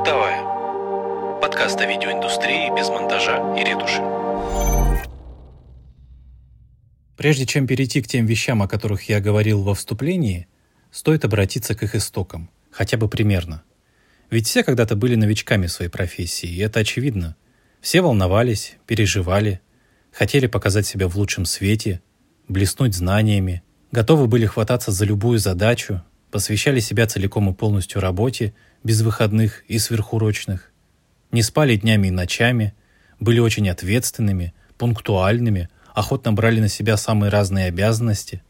Бытовая. Подкаст о видеоиндустрии без монтажа и ретуши. Прежде чем перейти к тем вещам, о которых я говорил во вступлении, стоит обратиться к их истокам, хотя бы примерно. Ведь все когда-то были новичками в своей профессии, и это очевидно. Все волновались, переживали, хотели показать себя в лучшем свете, блеснуть знаниями, готовы были хвататься за любую задачу, посвящали себя целиком и полностью работе, без выходных и сверхурочных, не спали днями и ночами, были очень ответственными, пунктуальными, охотно брали на себя самые разные обязанности.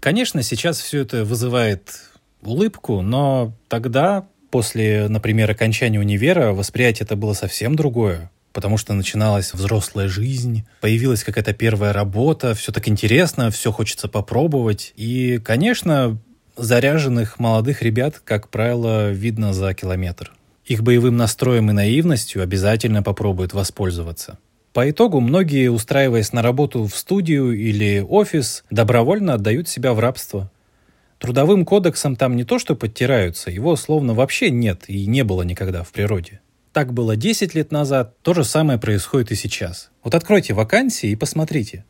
Конечно, сейчас все это вызывает улыбку, но тогда, после, например, окончания универа, восприятие это было совсем другое потому что начиналась взрослая жизнь, появилась какая-то первая работа, все так интересно, все хочется попробовать. И, конечно, заряженных молодых ребят, как правило, видно за километр. Их боевым настроем и наивностью обязательно попробуют воспользоваться. По итогу многие, устраиваясь на работу в студию или офис, добровольно отдают себя в рабство. Трудовым кодексом там не то что подтираются, его словно вообще нет и не было никогда в природе. Так было 10 лет назад, то же самое происходит и сейчас. Вот откройте вакансии и посмотрите.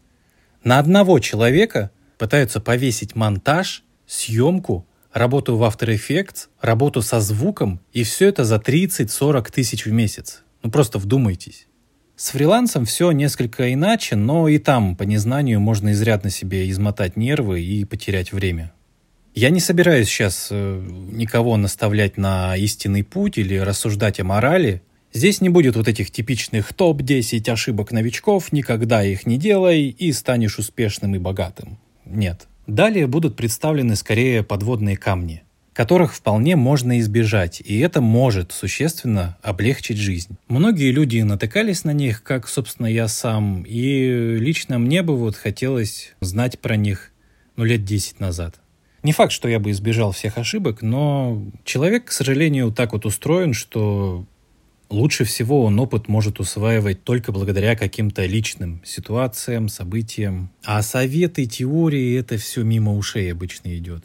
На одного человека пытаются повесить монтаж, съемку, работу в After Effects, работу со звуком, и все это за 30-40 тысяч в месяц. Ну просто вдумайтесь. С фрилансом все несколько иначе, но и там, по незнанию, можно изрядно себе измотать нервы и потерять время. Я не собираюсь сейчас э, никого наставлять на истинный путь или рассуждать о морали. Здесь не будет вот этих типичных топ-10 ошибок новичков, никогда их не делай и станешь успешным и богатым. Нет. Далее будут представлены скорее подводные камни, которых вполне можно избежать, и это может существенно облегчить жизнь. Многие люди натыкались на них, как, собственно, я сам, и лично мне бы вот хотелось знать про них ну, лет 10 назад. Не факт, что я бы избежал всех ошибок, но человек, к сожалению, так вот устроен, что лучше всего он опыт может усваивать только благодаря каким-то личным ситуациям, событиям. А советы, теории — это все мимо ушей обычно идет.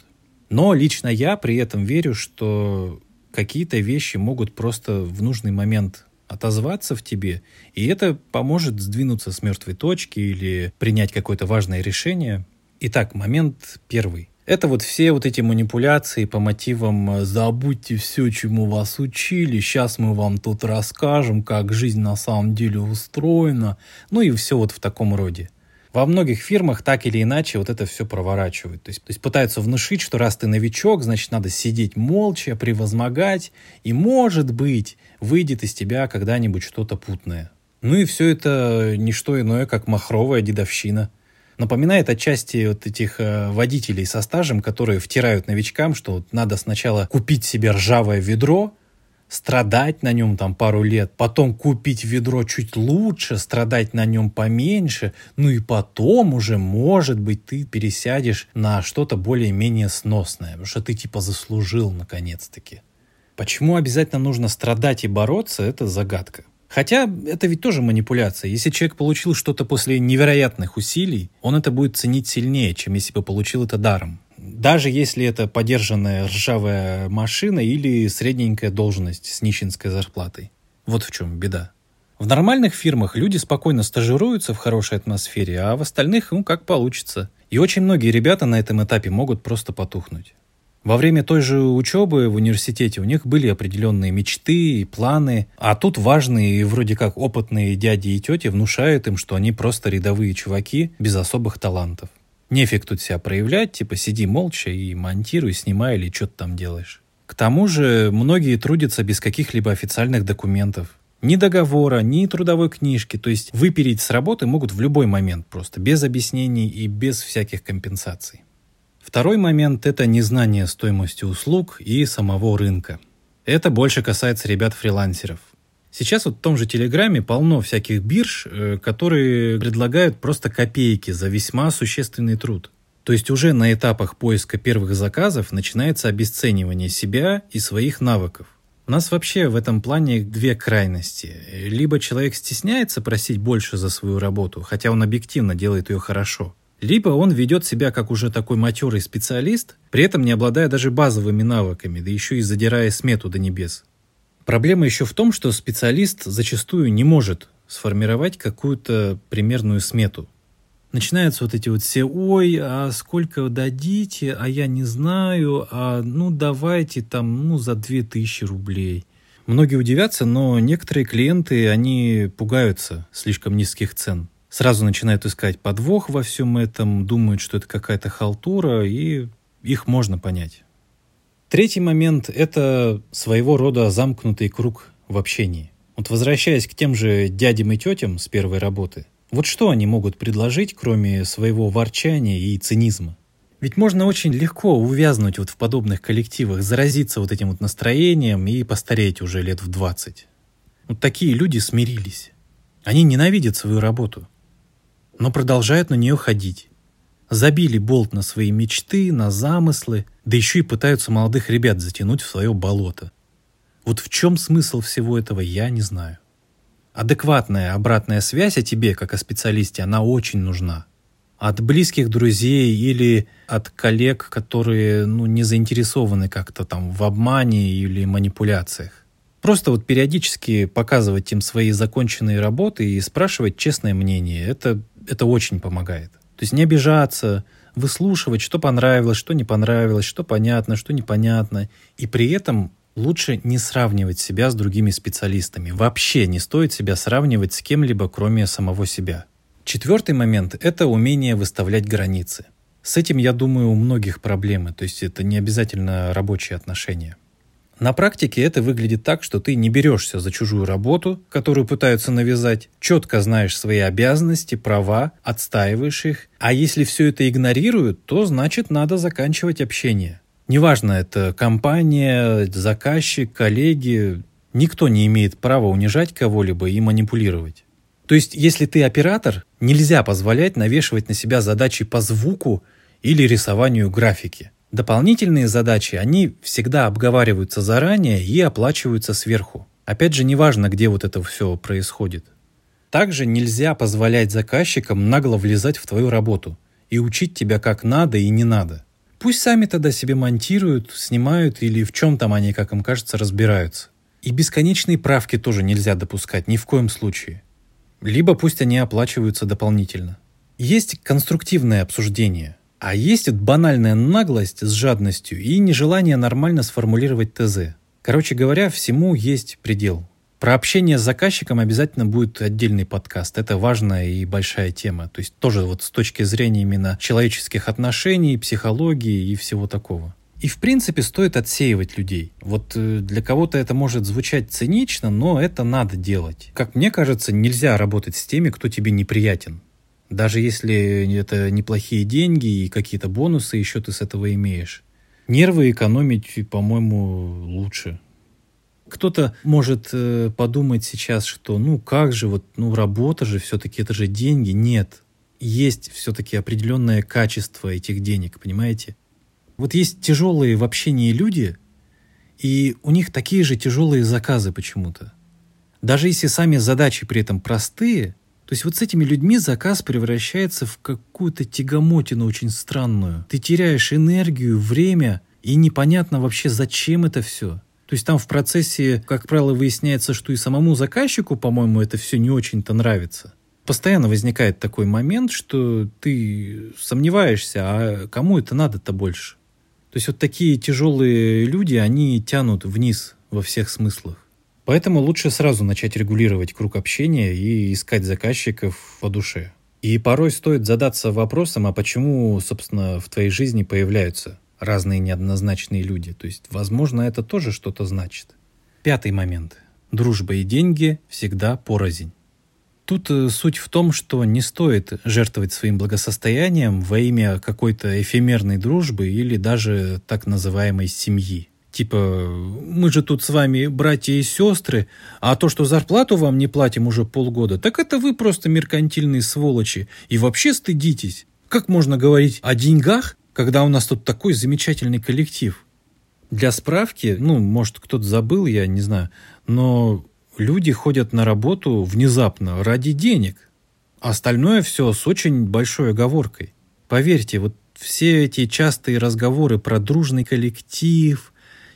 Но лично я при этом верю, что какие-то вещи могут просто в нужный момент отозваться в тебе, и это поможет сдвинуться с мертвой точки или принять какое-то важное решение. Итак, момент первый. Это вот все вот эти манипуляции по мотивам э, «забудьте все, чему вас учили, сейчас мы вам тут расскажем, как жизнь на самом деле устроена», ну и все вот в таком роде. Во многих фирмах так или иначе вот это все проворачивают. То есть, то есть пытаются внушить, что раз ты новичок, значит надо сидеть молча, превозмогать, и может быть выйдет из тебя когда-нибудь что-то путное. Ну и все это не что иное, как махровая дедовщина – Напоминает отчасти вот этих э, водителей со стажем, которые втирают новичкам, что вот надо сначала купить себе ржавое ведро, страдать на нем там пару лет, потом купить ведро чуть лучше, страдать на нем поменьше, ну и потом уже, может быть, ты пересядешь на что-то более-менее сносное, потому что ты типа заслужил наконец-таки. Почему обязательно нужно страдать и бороться, это загадка. Хотя это ведь тоже манипуляция. Если человек получил что-то после невероятных усилий, он это будет ценить сильнее, чем если бы получил это даром. Даже если это подержанная ржавая машина или средненькая должность с нищенской зарплатой. Вот в чем беда. В нормальных фирмах люди спокойно стажируются в хорошей атмосфере, а в остальных, ну, как получится. И очень многие ребята на этом этапе могут просто потухнуть. Во время той же учебы в университете у них были определенные мечты и планы, а тут важные и вроде как опытные дяди и тети внушают им, что они просто рядовые чуваки без особых талантов. Нефиг тут себя проявлять, типа сиди молча и монтируй, снимай или что ты там делаешь. К тому же многие трудятся без каких-либо официальных документов. Ни договора, ни трудовой книжки. То есть выпереть с работы могут в любой момент просто, без объяснений и без всяких компенсаций. Второй момент – это незнание стоимости услуг и самого рынка. Это больше касается ребят-фрилансеров. Сейчас вот в том же Телеграме полно всяких бирж, э, которые предлагают просто копейки за весьма существенный труд. То есть уже на этапах поиска первых заказов начинается обесценивание себя и своих навыков. У нас вообще в этом плане две крайности. Либо человек стесняется просить больше за свою работу, хотя он объективно делает ее хорошо – либо он ведет себя как уже такой матерый специалист, при этом не обладая даже базовыми навыками, да еще и задирая смету до небес. Проблема еще в том, что специалист зачастую не может сформировать какую-то примерную смету. Начинаются вот эти вот все, ой, а сколько дадите, а я не знаю, а ну давайте там, ну за 2000 рублей. Многие удивятся, но некоторые клиенты, они пугаются слишком низких цен. Сразу начинают искать подвох во всем этом, думают, что это какая-то халтура, и их можно понять. Третий момент – это своего рода замкнутый круг в общении. Вот возвращаясь к тем же дядям и тетям с первой работы, вот что они могут предложить, кроме своего ворчания и цинизма? Ведь можно очень легко увязнуть вот в подобных коллективах, заразиться вот этим вот настроением и постареть уже лет в 20. Вот такие люди смирились. Они ненавидят свою работу, но продолжают на нее ходить забили болт на свои мечты, на замыслы, да еще и пытаются молодых ребят затянуть в свое болото. Вот в чем смысл всего этого, я не знаю. Адекватная обратная связь о тебе, как о специалисте, она очень нужна. От близких друзей или от коллег, которые ну, не заинтересованы как-то там в обмане или манипуляциях. Просто вот периодически показывать им свои законченные работы и спрашивать честное мнение, это, это очень помогает. То есть не обижаться, выслушивать, что понравилось, что не понравилось, что понятно, что непонятно. И при этом лучше не сравнивать себя с другими специалистами. Вообще не стоит себя сравнивать с кем-либо, кроме самого себя. Четвертый момент – это умение выставлять границы. С этим, я думаю, у многих проблемы, то есть это не обязательно рабочие отношения. На практике это выглядит так, что ты не берешься за чужую работу, которую пытаются навязать, четко знаешь свои обязанности, права, отстаиваешь их, а если все это игнорируют, то значит надо заканчивать общение. Неважно, это компания, заказчик, коллеги, никто не имеет права унижать кого-либо и манипулировать. То есть, если ты оператор, нельзя позволять навешивать на себя задачи по звуку или рисованию графики. Дополнительные задачи, они всегда обговариваются заранее и оплачиваются сверху. Опять же, неважно, где вот это все происходит. Также нельзя позволять заказчикам нагло влезать в твою работу и учить тебя как надо и не надо. Пусть сами тогда себе монтируют, снимают или в чем там они, как им кажется, разбираются. И бесконечные правки тоже нельзя допускать ни в коем случае. Либо пусть они оплачиваются дополнительно. Есть конструктивное обсуждение – а есть вот банальная наглость с жадностью и нежелание нормально сформулировать ТЗ. Короче говоря, всему есть предел. Про общение с заказчиком обязательно будет отдельный подкаст. Это важная и большая тема. То есть тоже вот с точки зрения именно человеческих отношений, психологии и всего такого. И в принципе стоит отсеивать людей. Вот э, для кого-то это может звучать цинично, но это надо делать. Как мне кажется, нельзя работать с теми, кто тебе неприятен. Даже если это неплохие деньги и какие-то бонусы еще ты с этого имеешь. Нервы экономить, по-моему, лучше. Кто-то может э, подумать сейчас, что ну как же, вот ну работа же все-таки, это же деньги. Нет, есть все-таки определенное качество этих денег, понимаете? Вот есть тяжелые в общении люди, и у них такие же тяжелые заказы почему-то. Даже если сами задачи при этом простые, есть вот с этими людьми заказ превращается в какую-то тягомотину очень странную. Ты теряешь энергию, время, и непонятно вообще, зачем это все. То есть там в процессе, как правило, выясняется, что и самому заказчику, по-моему, это все не очень-то нравится. Постоянно возникает такой момент, что ты сомневаешься, а кому это надо-то больше? То есть вот такие тяжелые люди, они тянут вниз во всех смыслах. Поэтому лучше сразу начать регулировать круг общения и искать заказчиков по душе. И порой стоит задаться вопросом, а почему, собственно, в твоей жизни появляются разные неоднозначные люди. То есть, возможно, это тоже что-то значит. Пятый момент. Дружба и деньги всегда порознь. Тут э, суть в том, что не стоит жертвовать своим благосостоянием во имя какой-то эфемерной дружбы или даже так называемой семьи. Типа, мы же тут с вами братья и сестры, а то, что зарплату вам не платим уже полгода, так это вы просто меркантильные сволочи и вообще стыдитесь. Как можно говорить о деньгах, когда у нас тут такой замечательный коллектив? Для справки, ну, может, кто-то забыл, я не знаю, но люди ходят на работу внезапно ради денег. А остальное все с очень большой оговоркой. Поверьте, вот все эти частые разговоры про дружный коллектив –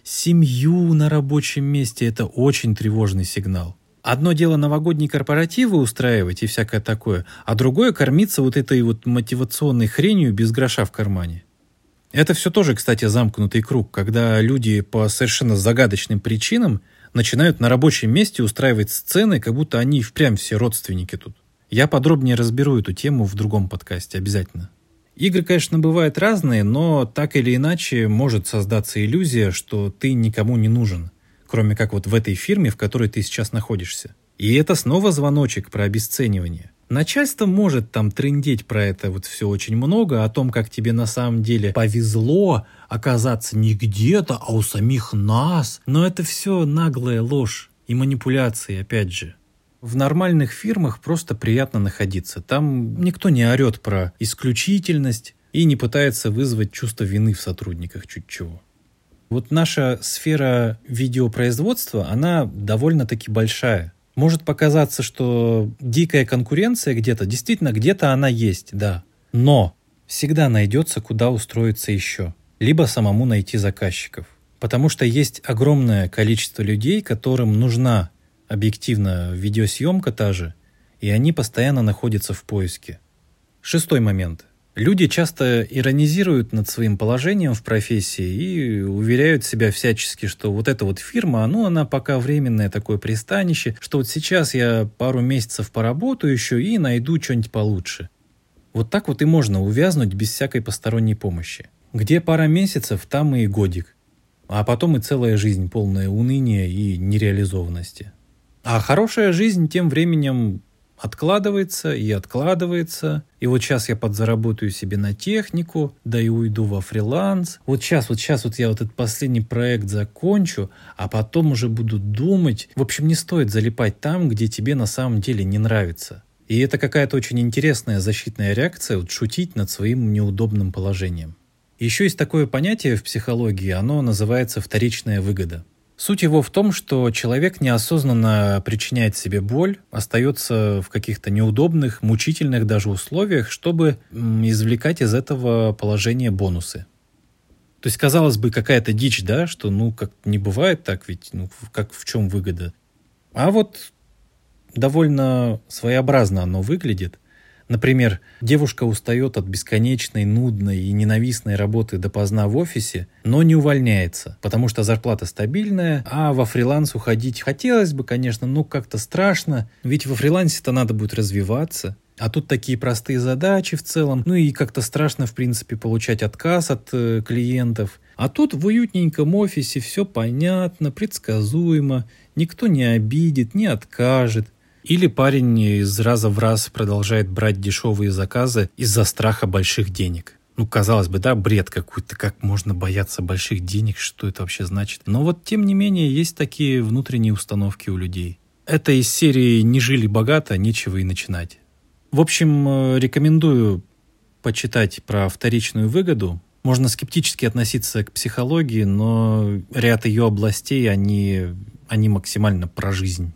семью на рабочем месте – это очень тревожный сигнал. Одно дело новогодние корпоративы устраивать и всякое такое, а другое кормиться вот этой вот мотивационной хренью без гроша в кармане. Это все тоже, кстати, замкнутый круг, когда люди по совершенно загадочным причинам начинают на рабочем месте устраивать сцены, как будто они впрямь все родственники тут. Я подробнее разберу эту тему в другом подкасте, обязательно. Игры, конечно, бывают разные, но так или иначе может создаться иллюзия, что ты никому не нужен – кроме как вот в этой фирме, в которой ты сейчас находишься. И это снова звоночек про обесценивание. Начальство может там трындеть про это вот все очень много, о том, как тебе на самом деле повезло оказаться не где-то, а у самих нас. Но это все наглая ложь и манипуляции, опять же. В нормальных фирмах просто приятно находиться. Там никто не орет про исключительность и не пытается вызвать чувство вины в сотрудниках чуть чего. Вот наша сфера видеопроизводства, она довольно-таки большая. Может показаться, что дикая конкуренция где-то, действительно, где-то она есть, да. Но всегда найдется, куда устроиться еще. Либо самому найти заказчиков. Потому что есть огромное количество людей, которым нужна объективно видеосъемка та же, и они постоянно находятся в поиске. Шестой момент. Люди часто иронизируют над своим положением в профессии и уверяют себя всячески, что вот эта вот фирма, ну, она пока временное такое пристанище, что вот сейчас я пару месяцев поработаю еще и найду что-нибудь получше. Вот так вот и можно увязнуть без всякой посторонней помощи. Где пара месяцев, там и годик. А потом и целая жизнь, полная уныния и нереализованности. А хорошая жизнь тем временем откладывается и откладывается. И вот сейчас я подзаработаю себе на технику, да и уйду во фриланс. Вот сейчас, вот сейчас вот я вот этот последний проект закончу, а потом уже буду думать. В общем, не стоит залипать там, где тебе на самом деле не нравится. И это какая-то очень интересная защитная реакция, вот шутить над своим неудобным положением. Еще есть такое понятие в психологии, оно называется вторичная выгода. Суть его в том, что человек неосознанно причиняет себе боль, остается в каких-то неудобных, мучительных даже условиях, чтобы извлекать из этого положения бонусы. То есть, казалось бы, какая-то дичь, да, что ну как не бывает так, ведь ну как в чем выгода. А вот довольно своеобразно оно выглядит – Например, девушка устает от бесконечной, нудной и ненавистной работы допоздна в офисе, но не увольняется, потому что зарплата стабильная, а во фриланс уходить хотелось бы, конечно, но как-то страшно, ведь во фрилансе-то надо будет развиваться, а тут такие простые задачи в целом, ну и как-то страшно, в принципе, получать отказ от э, клиентов. А тут в уютненьком офисе все понятно, предсказуемо, никто не обидит, не откажет. Или парень из раза в раз продолжает брать дешевые заказы из-за страха больших денег. Ну, казалось бы, да, бред какой-то, как можно бояться больших денег, что это вообще значит. Но вот, тем не менее, есть такие внутренние установки у людей. Это из серии «Не жили богато, нечего и начинать». В общем, э, рекомендую почитать про вторичную выгоду. Можно скептически относиться к психологии, но ряд ее областей, они, они максимально про жизнь.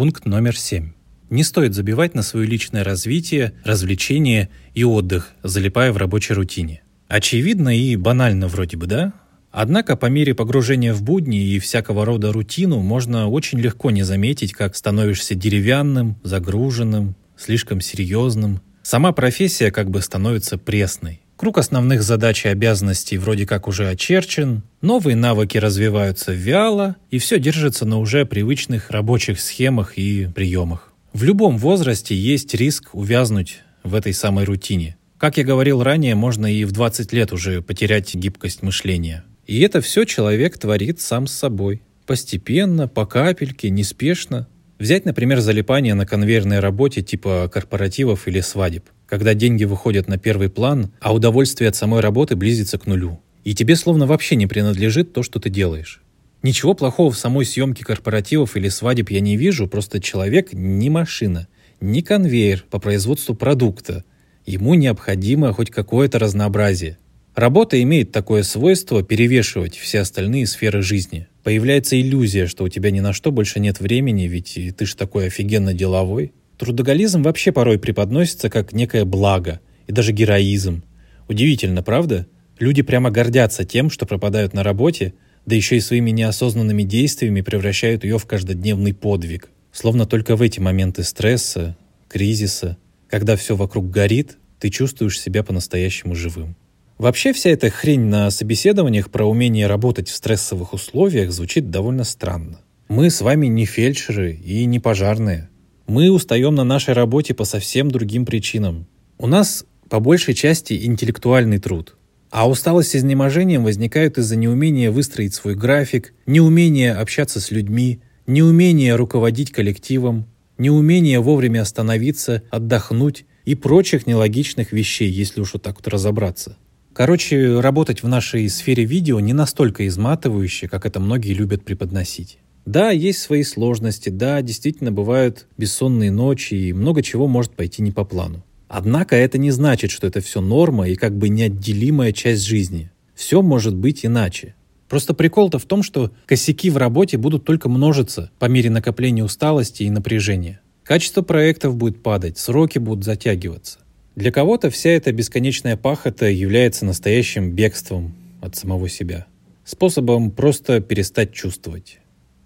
Пункт номер семь. Не стоит забивать на свое личное развитие, развлечение и отдых, залипая в рабочей рутине. Очевидно и банально вроде бы, да? Однако по мере погружения в будни и всякого рода рутину можно очень легко не заметить, как становишься деревянным, загруженным, слишком серьезным. Сама профессия как бы становится пресной. Круг основных задач и обязанностей вроде как уже очерчен, новые навыки развиваются вяло, и все держится на уже привычных рабочих схемах и приемах. В любом возрасте есть риск увязнуть в этой самой рутине. Как я говорил ранее, можно и в 20 лет уже потерять гибкость мышления. И это все человек творит сам с собой. Постепенно, по капельке, неспешно. Взять, например, залипание на конвейерной работе типа корпоративов или свадеб когда деньги выходят на первый план, а удовольствие от самой работы близится к нулю. И тебе словно вообще не принадлежит то, что ты делаешь. Ничего плохого в самой съемке корпоративов или свадеб я не вижу, просто человек не машина, не конвейер по производству продукта. Ему необходимо хоть какое-то разнообразие. Работа имеет такое свойство перевешивать все остальные сферы жизни. Появляется иллюзия, что у тебя ни на что больше нет времени, ведь ты ж такой офигенно деловой. Трудоголизм вообще порой преподносится как некое благо и даже героизм. Удивительно, правда? Люди прямо гордятся тем, что пропадают на работе, да еще и своими неосознанными действиями превращают ее в каждодневный подвиг. Словно только в эти моменты стресса, кризиса, когда все вокруг горит, ты чувствуешь себя по-настоящему живым. Вообще вся эта хрень на собеседованиях про умение работать в стрессовых условиях звучит довольно странно. Мы с вами не фельдшеры и не пожарные. Мы устаем на нашей работе по совсем другим причинам. У нас по большей части интеллектуальный труд. А усталость с изнеможением возникает из-за неумения выстроить свой график, неумения общаться с людьми, неумения руководить коллективом, неумения вовремя остановиться, отдохнуть и прочих нелогичных вещей, если уж вот так вот разобраться. Короче, работать в нашей сфере видео не настолько изматывающе, как это многие любят преподносить. Да, есть свои сложности, да, действительно бывают бессонные ночи и много чего может пойти не по плану. Однако это не значит, что это все норма и как бы неотделимая часть жизни. Все может быть иначе. Просто прикол-то в том, что косяки в работе будут только множиться по мере накопления усталости и напряжения. Качество проектов будет падать, сроки будут затягиваться. Для кого-то вся эта бесконечная пахота является настоящим бегством от самого себя. Способом просто перестать чувствовать.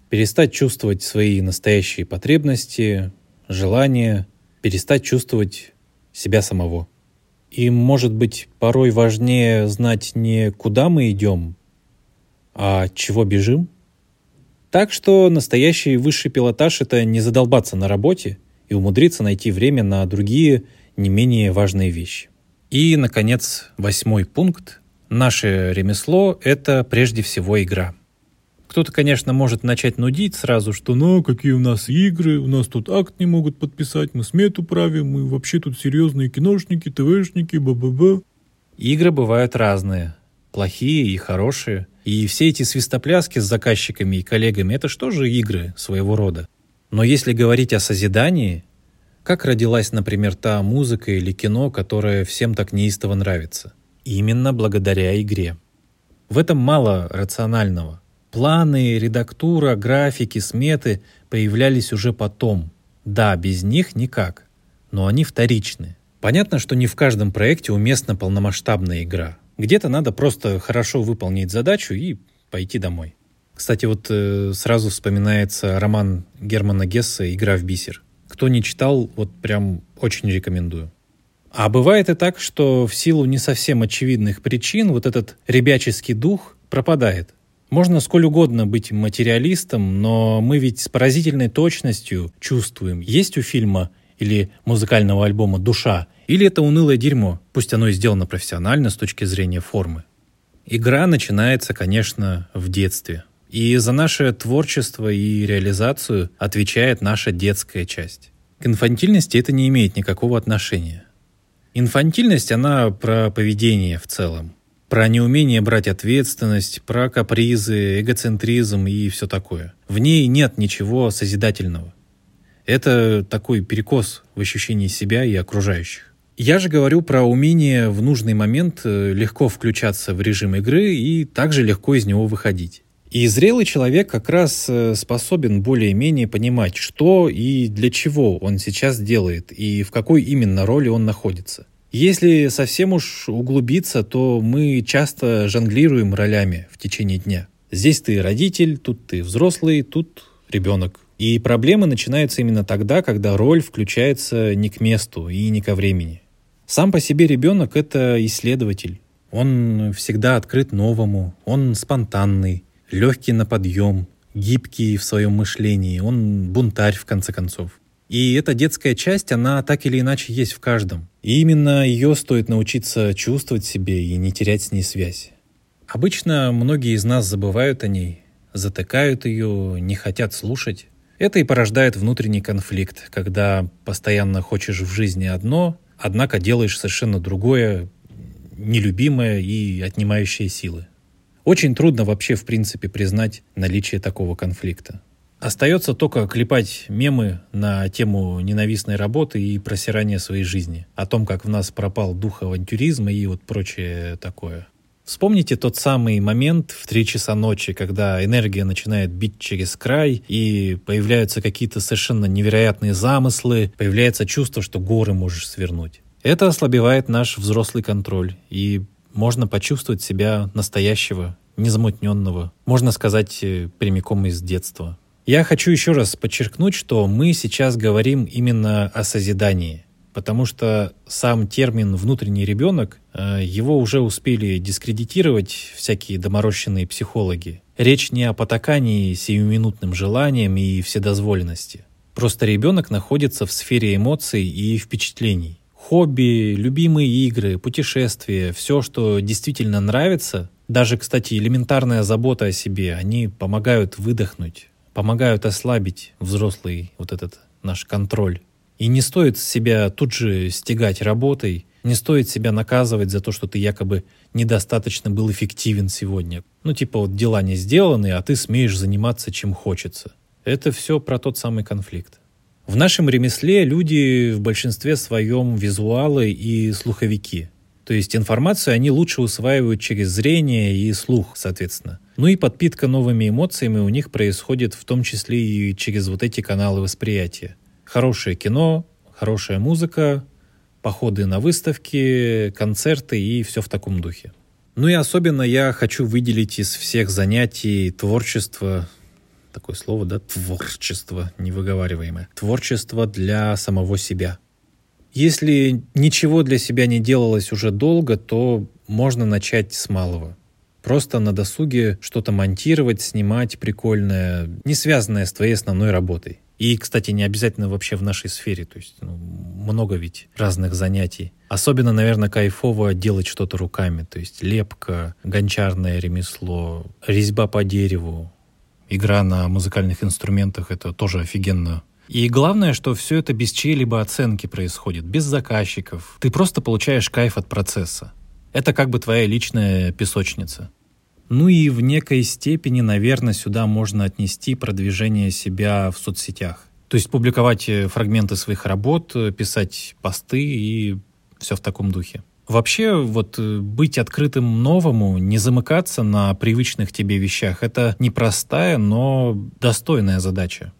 Перестать чувствовать свои настоящие потребности, желания, перестать чувствовать себя самого. И, может быть, порой важнее знать не куда мы идем, а чего бежим. Так что настоящий высший пилотаж — это не задолбаться на работе и умудриться найти время на другие, не менее важные вещи. И, наконец, восьмой пункт. Наше ремесло — это прежде всего игра — кто-то, конечно, может начать нудить сразу, что ну, какие у нас игры, у нас тут акт не могут подписать, мы смету правим, мы вообще тут серьезные киношники, ТВшники, ба-ба-ба. Игры бывают разные, плохие и хорошие. И все эти свистопляски с заказчиками и коллегами – это что же игры своего рода? Но если говорить о созидании, как родилась, например, та музыка или кино, которая всем так неистово нравится? Именно благодаря игре. В этом мало рационального. Планы, редактура, графики, сметы появлялись уже потом. Да, без них никак, но они вторичны. Понятно, что не в каждом проекте уместна полномасштабная игра. Где-то надо просто хорошо выполнить задачу и пойти домой. Кстати, вот э, сразу вспоминается роман Германа Гесса «Игра в бисер». Кто не читал, вот прям очень рекомендую. А бывает и так, что в силу не совсем очевидных причин вот этот ребяческий дух пропадает. Можно сколь угодно быть материалистом, но мы ведь с поразительной точностью чувствуем, есть у фильма или музыкального альбома душа, или это унылое дерьмо, пусть оно и сделано профессионально с точки зрения формы. Игра начинается, конечно, в детстве. И за наше творчество и реализацию отвечает наша детская часть. К инфантильности это не имеет никакого отношения. Инфантильность, она про поведение в целом про неумение брать ответственность, про капризы, эгоцентризм и все такое. В ней нет ничего созидательного. Это такой перекос в ощущении себя и окружающих. Я же говорю про умение в нужный момент э, легко включаться в режим игры и также легко из него выходить. И зрелый человек как раз э, способен более-менее понимать, что и для чего он сейчас делает, и в какой именно роли он находится. Если совсем уж углубиться, то мы часто жонглируем ролями в течение дня. Здесь ты родитель, тут ты взрослый, тут ребенок. И проблемы начинаются именно тогда, когда роль включается не к месту и не ко времени. Сам по себе ребенок — это исследователь. Он всегда открыт новому, он спонтанный, легкий на подъем, гибкий в своем мышлении, он бунтарь в конце концов. И эта детская часть, она так или иначе есть в каждом. И именно ее стоит научиться чувствовать себе и не терять с ней связь. Обычно многие из нас забывают о ней, затыкают ее, не хотят слушать. Это и порождает внутренний конфликт, когда постоянно хочешь в жизни одно, однако делаешь совершенно другое, нелюбимое и отнимающее силы. Очень трудно вообще в принципе признать наличие такого конфликта. Остается только клепать мемы на тему ненавистной работы и просирания своей жизни. О том, как в нас пропал дух авантюризма и вот прочее такое. Вспомните тот самый момент в 3 часа ночи, когда энергия начинает бить через край, и появляются какие-то совершенно невероятные замыслы, появляется чувство, что горы можешь свернуть. Это ослабевает наш взрослый контроль, и можно почувствовать себя настоящего незамутненного, можно сказать, э, прямиком из детства. Я хочу еще раз подчеркнуть, что мы сейчас говорим именно о созидании, потому что сам термин «внутренний ребенок» э, его уже успели дискредитировать всякие доморощенные психологи. Речь не о потакании сиюминутным желаниям и вседозволенности. Просто ребенок находится в сфере эмоций и впечатлений. Хобби, любимые игры, путешествия, все, что действительно нравится, даже, кстати, элементарная забота о себе, они помогают выдохнуть, помогают ослабить взрослый вот этот наш контроль. И не стоит себя тут же стегать работой, не стоит себя наказывать за то, что ты якобы недостаточно был эффективен сегодня. Ну, типа вот дела не сделаны, а ты смеешь заниматься чем хочется. Это все про тот самый конфликт. В нашем ремесле люди в большинстве своем визуалы и слуховики. То есть информацию они лучше усваивают через зрение и слух, соответственно. Ну и подпитка новыми эмоциями у них происходит в том числе и через вот эти каналы восприятия. Хорошее кино, хорошая музыка, походы на выставки, концерты и все в таком духе. Ну и особенно я хочу выделить из всех занятий творчество, такое слово, да, творчество невыговариваемое, творчество для самого себя. Если ничего для себя не делалось уже долго, то можно начать с малого. Просто на досуге что-то монтировать, снимать прикольное, не связанное с твоей основной работой. И, кстати, не обязательно вообще в нашей сфере, то есть ну, много ведь разных занятий. Особенно, наверное, кайфово делать что-то руками, то есть лепка, гончарное ремесло, резьба по дереву, игра на музыкальных инструментах, это тоже офигенно. И главное, что все это без чьей-либо оценки происходит, без заказчиков. Ты просто получаешь кайф от процесса. Это как бы твоя личная песочница. Ну и в некой степени, наверное, сюда можно отнести продвижение себя в соцсетях. То есть публиковать э, фрагменты своих работ, э, писать посты и все в таком духе. Вообще, вот э, быть открытым новому, не замыкаться на привычных тебе вещах, это непростая, но достойная задача.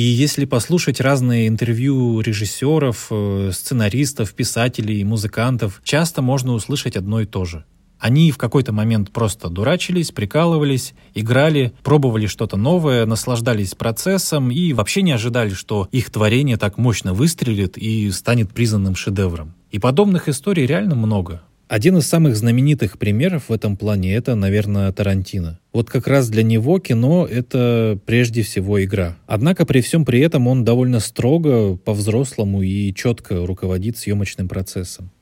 И если послушать разные интервью режиссеров, сценаристов, писателей, музыкантов, часто можно услышать одно и то же. Они в какой-то момент просто дурачились, прикалывались, играли, пробовали что-то новое, наслаждались процессом и вообще не ожидали, что их творение так мощно выстрелит и станет признанным шедевром. И подобных историй реально много. Один из самых знаменитых примеров в этом плане это, наверное, Тарантино. Вот как раз для него кино — это прежде всего игра. Однако при всем при этом он довольно строго, по-взрослому и четко руководит съемочным процессом.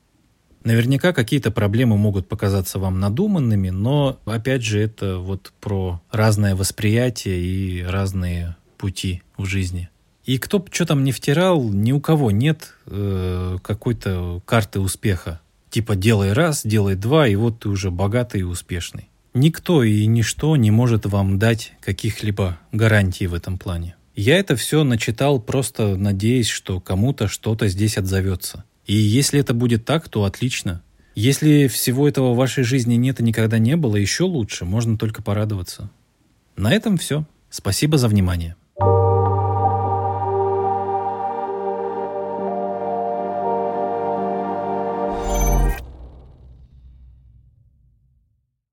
Наверняка какие-то проблемы могут показаться вам надуманными, но опять же это вот про разное восприятие и разные пути в жизни. И кто бы что там не втирал, ни у кого нет э, какой-то карты успеха. Типа делай раз, делай два, и вот ты уже богатый и успешный. Никто и ничто не может вам дать каких-либо гарантий в этом плане. Я это все начитал просто надеясь, что кому-то что-то здесь отзовется. И если это будет так, то отлично. Если всего этого в вашей жизни нет и никогда не было, еще лучше, можно только порадоваться. На этом все. Спасибо за внимание.